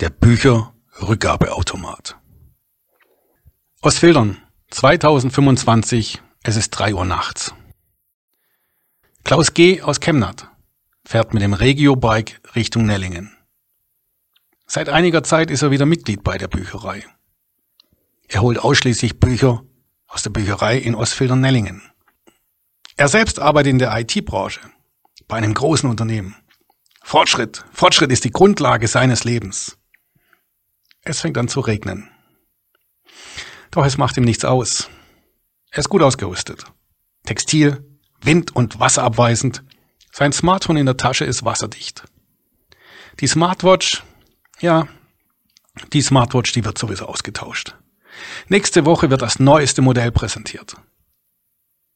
Der Bücherrückgabeautomat. Ostfildern, 2025, es ist drei Uhr nachts. Klaus G. aus Chemnat fährt mit dem Regio-Bike Richtung Nellingen. Seit einiger Zeit ist er wieder Mitglied bei der Bücherei. Er holt ausschließlich Bücher aus der Bücherei in Ostfildern-Nellingen. Er selbst arbeitet in der IT-Branche bei einem großen Unternehmen. Fortschritt, Fortschritt ist die Grundlage seines Lebens. Es fängt an zu regnen. Doch es macht ihm nichts aus. Er ist gut ausgerüstet. Textil, wind- und wasserabweisend. Sein Smartphone in der Tasche ist wasserdicht. Die Smartwatch, ja, die Smartwatch, die wird sowieso ausgetauscht. Nächste Woche wird das neueste Modell präsentiert.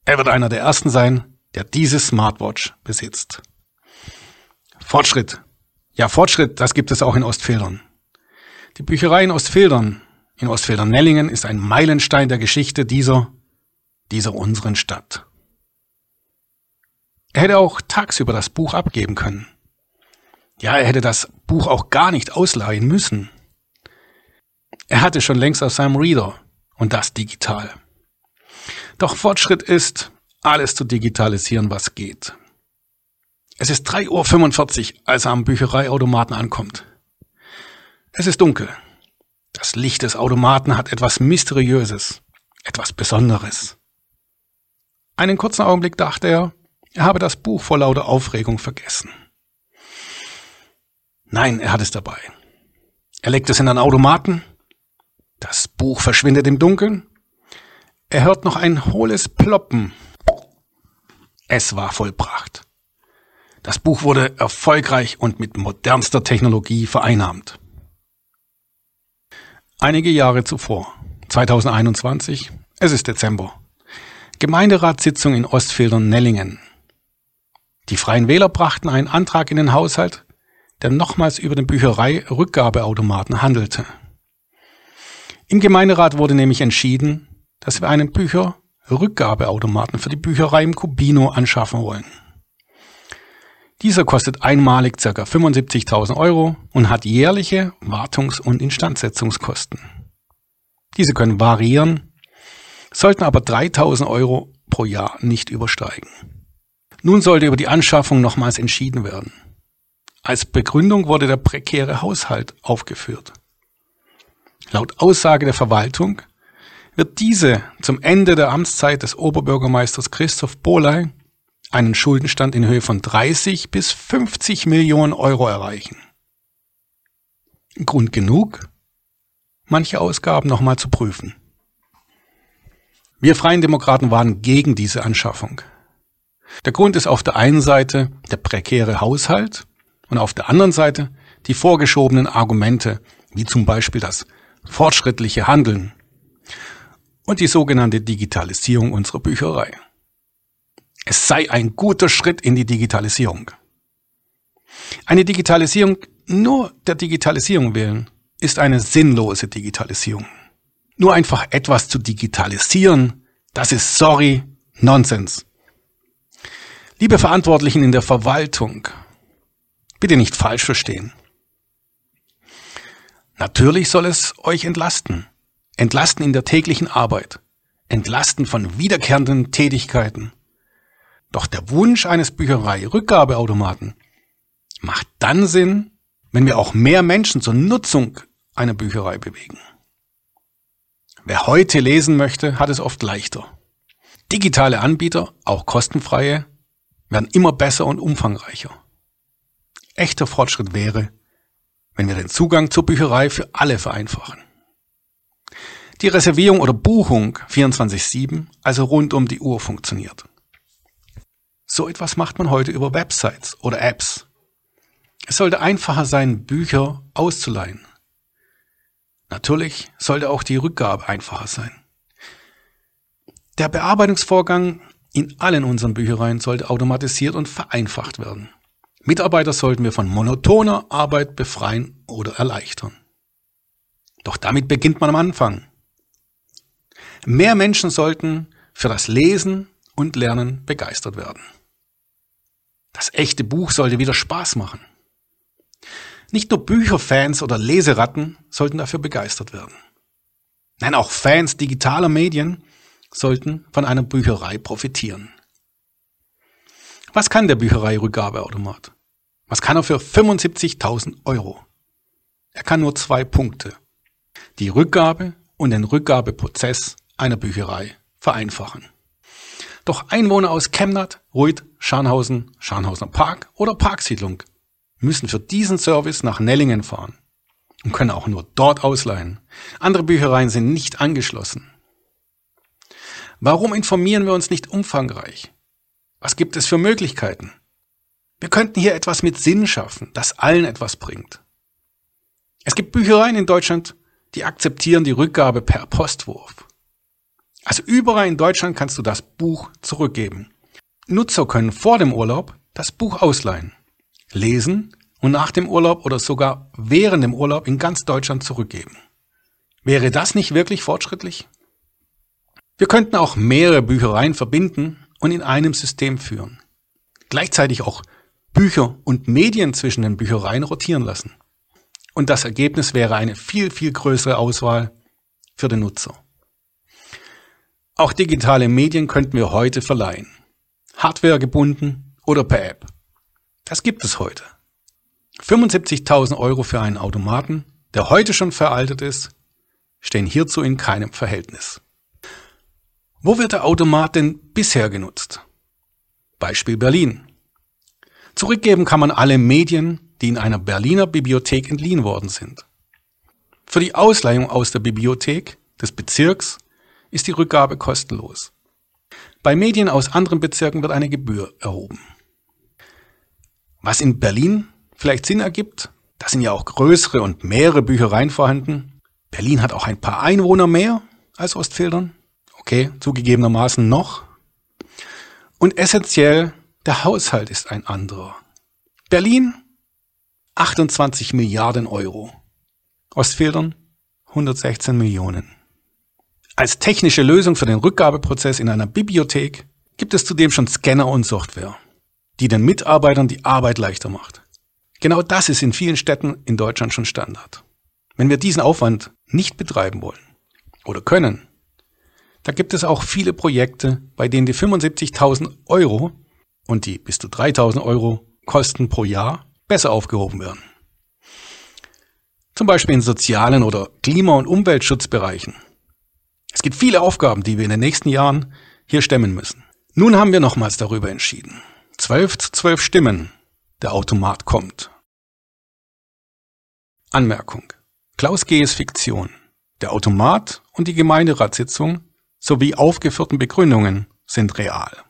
Er wird einer der ersten sein, der diese Smartwatch besitzt. Fortschritt. Ja, Fortschritt, das gibt es auch in Ostfildern. Die Bücherei in Ostfildern, in Ostfildern-Nellingen, ist ein Meilenstein der Geschichte dieser, dieser unseren Stadt. Er hätte auch tagsüber das Buch abgeben können. Ja, er hätte das Buch auch gar nicht ausleihen müssen. Er hatte schon längst auf seinem Reader und das digital. Doch Fortschritt ist, alles zu digitalisieren, was geht. Es ist 3.45 Uhr, als er am Büchereiautomaten ankommt. Es ist dunkel. Das Licht des Automaten hat etwas Mysteriöses, etwas Besonderes. Einen kurzen Augenblick dachte er, er habe das Buch vor lauter Aufregung vergessen. Nein, er hat es dabei. Er legt es in einen Automaten. Das Buch verschwindet im Dunkeln. Er hört noch ein hohles Ploppen. Es war vollbracht. Das Buch wurde erfolgreich und mit modernster Technologie vereinnahmt. Einige Jahre zuvor, 2021, es ist Dezember, Gemeinderatssitzung in Ostfildern-Nellingen. Die Freien Wähler brachten einen Antrag in den Haushalt, der nochmals über den Bücherei-Rückgabeautomaten handelte. Im Gemeinderat wurde nämlich entschieden, dass wir einen Bücherrückgabeautomaten für die Bücherei im Cubino anschaffen wollen. Dieser kostet einmalig ca. 75.000 Euro und hat jährliche Wartungs- und Instandsetzungskosten. Diese können variieren, sollten aber 3.000 Euro pro Jahr nicht übersteigen. Nun sollte über die Anschaffung nochmals entschieden werden. Als Begründung wurde der prekäre Haushalt aufgeführt. Laut Aussage der Verwaltung wird diese zum Ende der Amtszeit des Oberbürgermeisters Christoph Bohley einen Schuldenstand in Höhe von 30 bis 50 Millionen Euro erreichen. Grund genug, manche Ausgaben nochmal zu prüfen. Wir Freien Demokraten waren gegen diese Anschaffung. Der Grund ist auf der einen Seite der prekäre Haushalt und auf der anderen Seite die vorgeschobenen Argumente, wie zum Beispiel das fortschrittliche Handeln und die sogenannte Digitalisierung unserer Bücherei. Es sei ein guter Schritt in die Digitalisierung. Eine Digitalisierung nur der Digitalisierung willen ist eine sinnlose Digitalisierung. Nur einfach etwas zu digitalisieren, das ist sorry, Nonsens. Liebe Verantwortlichen in der Verwaltung, bitte nicht falsch verstehen. Natürlich soll es euch entlasten. Entlasten in der täglichen Arbeit. Entlasten von wiederkehrenden Tätigkeiten. Doch der Wunsch eines Bücherei-Rückgabeautomaten macht dann Sinn, wenn wir auch mehr Menschen zur Nutzung einer Bücherei bewegen. Wer heute lesen möchte, hat es oft leichter. Digitale Anbieter, auch kostenfreie, werden immer besser und umfangreicher. Echter Fortschritt wäre, wenn wir den Zugang zur Bücherei für alle vereinfachen. Die Reservierung oder Buchung 24-7 also rund um die Uhr funktioniert. So etwas macht man heute über Websites oder Apps. Es sollte einfacher sein, Bücher auszuleihen. Natürlich sollte auch die Rückgabe einfacher sein. Der Bearbeitungsvorgang in allen unseren Büchereien sollte automatisiert und vereinfacht werden. Mitarbeiter sollten wir von monotoner Arbeit befreien oder erleichtern. Doch damit beginnt man am Anfang. Mehr Menschen sollten für das Lesen und Lernen begeistert werden. Das echte Buch sollte wieder Spaß machen. Nicht nur Bücherfans oder Leseratten sollten dafür begeistert werden. Nein, auch Fans digitaler Medien sollten von einer Bücherei profitieren. Was kann der Bücherei-Rückgabeautomat? Was kann er für 75.000 Euro? Er kann nur zwei Punkte. Die Rückgabe und den Rückgabeprozess einer Bücherei vereinfachen. Doch Einwohner aus Chemnat, Ruid, Scharnhausen, Scharnhausener Park oder Parksiedlung müssen für diesen Service nach Nellingen fahren und können auch nur dort ausleihen. Andere Büchereien sind nicht angeschlossen. Warum informieren wir uns nicht umfangreich? Was gibt es für Möglichkeiten? Wir könnten hier etwas mit Sinn schaffen, das allen etwas bringt. Es gibt Büchereien in Deutschland, die akzeptieren die Rückgabe per Postwurf. Also überall in Deutschland kannst du das Buch zurückgeben. Nutzer können vor dem Urlaub das Buch ausleihen, lesen und nach dem Urlaub oder sogar während dem Urlaub in ganz Deutschland zurückgeben. Wäre das nicht wirklich fortschrittlich? Wir könnten auch mehrere Büchereien verbinden und in einem System führen. Gleichzeitig auch Bücher und Medien zwischen den Büchereien rotieren lassen. Und das Ergebnis wäre eine viel, viel größere Auswahl für den Nutzer. Auch digitale Medien könnten wir heute verleihen. Hardware gebunden oder per App. Das gibt es heute. 75.000 Euro für einen Automaten, der heute schon veraltet ist, stehen hierzu in keinem Verhältnis. Wo wird der Automat denn bisher genutzt? Beispiel Berlin. Zurückgeben kann man alle Medien, die in einer Berliner Bibliothek entliehen worden sind. Für die Ausleihung aus der Bibliothek des Bezirks ist die Rückgabe kostenlos. Bei Medien aus anderen Bezirken wird eine Gebühr erhoben. Was in Berlin vielleicht Sinn ergibt, da sind ja auch größere und mehrere Büchereien vorhanden. Berlin hat auch ein paar Einwohner mehr als Ostfildern. Okay, zugegebenermaßen noch. Und essentiell, der Haushalt ist ein anderer. Berlin 28 Milliarden Euro. Ostfildern 116 Millionen. Als technische Lösung für den Rückgabeprozess in einer Bibliothek gibt es zudem schon Scanner und Software, die den Mitarbeitern die Arbeit leichter macht. Genau das ist in vielen Städten in Deutschland schon Standard. Wenn wir diesen Aufwand nicht betreiben wollen oder können, da gibt es auch viele Projekte, bei denen die 75.000 Euro und die bis zu 3.000 Euro Kosten pro Jahr besser aufgehoben werden. Zum Beispiel in sozialen oder Klima- und Umweltschutzbereichen es gibt viele Aufgaben, die wir in den nächsten Jahren hier stemmen müssen. Nun haben wir nochmals darüber entschieden. Zwölf zu zwölf Stimmen. Der Automat kommt. Anmerkung. Klaus G. ist Fiktion. Der Automat und die Gemeinderatssitzung sowie aufgeführten Begründungen sind real.